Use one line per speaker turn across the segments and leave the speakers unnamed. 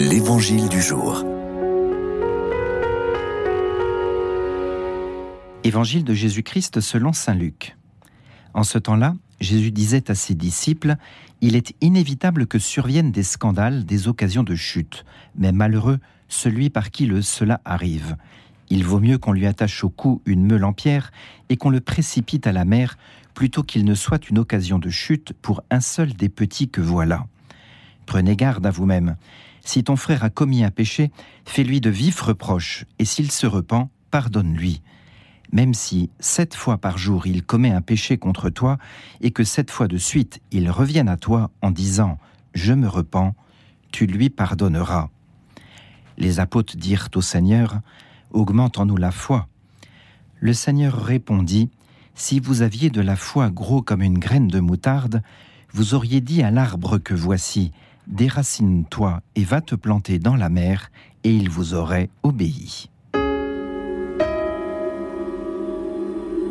L'Évangile du jour.
Évangile de Jésus-Christ selon Saint Luc. En ce temps-là, Jésus disait à ses disciples, Il est inévitable que surviennent des scandales, des occasions de chute, mais malheureux celui par qui le cela arrive. Il vaut mieux qu'on lui attache au cou une meule en pierre et qu'on le précipite à la mer, plutôt qu'il ne soit une occasion de chute pour un seul des petits que voilà. Prenez garde à vous-même. Si ton frère a commis un péché, fais-lui de vifs reproches, et s'il se repent, pardonne-lui. Même si sept fois par jour il commet un péché contre toi, et que sept fois de suite il revienne à toi en disant ⁇ Je me repens ⁇ tu lui pardonneras. Les apôtres dirent au Seigneur ⁇ Augmente en nous la foi. Le Seigneur répondit ⁇ Si vous aviez de la foi gros comme une graine de moutarde, vous auriez dit à l'arbre que voici, déracine-toi et va te planter dans la mer, et il vous aurait obéi.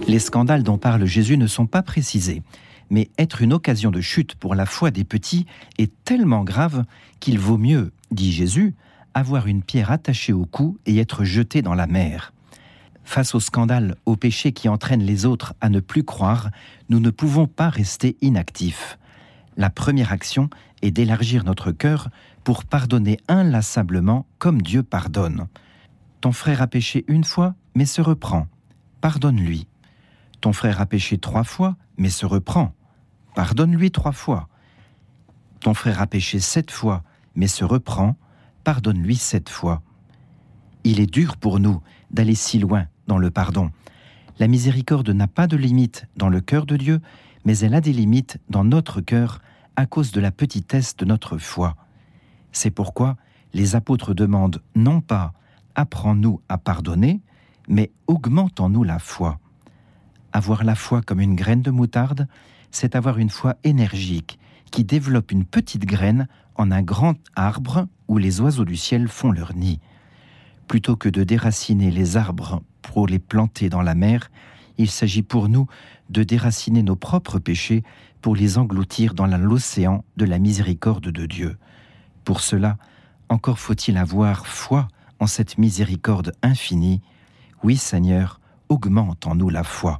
Les scandales dont parle Jésus ne sont pas précisés, mais être une occasion de chute pour la foi des petits est tellement grave qu'il vaut mieux, dit Jésus, avoir une pierre attachée au cou et être jeté dans la mer. Face au scandale, au péché qui entraîne les autres à ne plus croire, nous ne pouvons pas rester inactifs la première action est d'élargir notre cœur pour pardonner inlassablement comme Dieu pardonne. Ton frère a péché une fois, mais se reprend. Pardonne-lui. Ton frère a péché trois fois, mais se reprend. Pardonne-lui trois fois. Ton frère a péché sept fois, mais se reprend. Pardonne-lui sept fois. Il est dur pour nous d'aller si loin dans le pardon. La miséricorde n'a pas de limite dans le cœur de Dieu, mais elle a des limites dans notre cœur à cause de la petitesse de notre foi. C'est pourquoi les apôtres demandent non pas apprends-nous à pardonner, mais augmentons-nous la foi. Avoir la foi comme une graine de moutarde, c'est avoir une foi énergique qui développe une petite graine en un grand arbre où les oiseaux du ciel font leur nid. Plutôt que de déraciner les arbres pour les planter dans la mer, il s'agit pour nous de déraciner nos propres péchés pour les engloutir dans l'océan de la miséricorde de Dieu. Pour cela, encore faut-il avoir foi en cette miséricorde infinie. Oui Seigneur, augmente en nous la foi.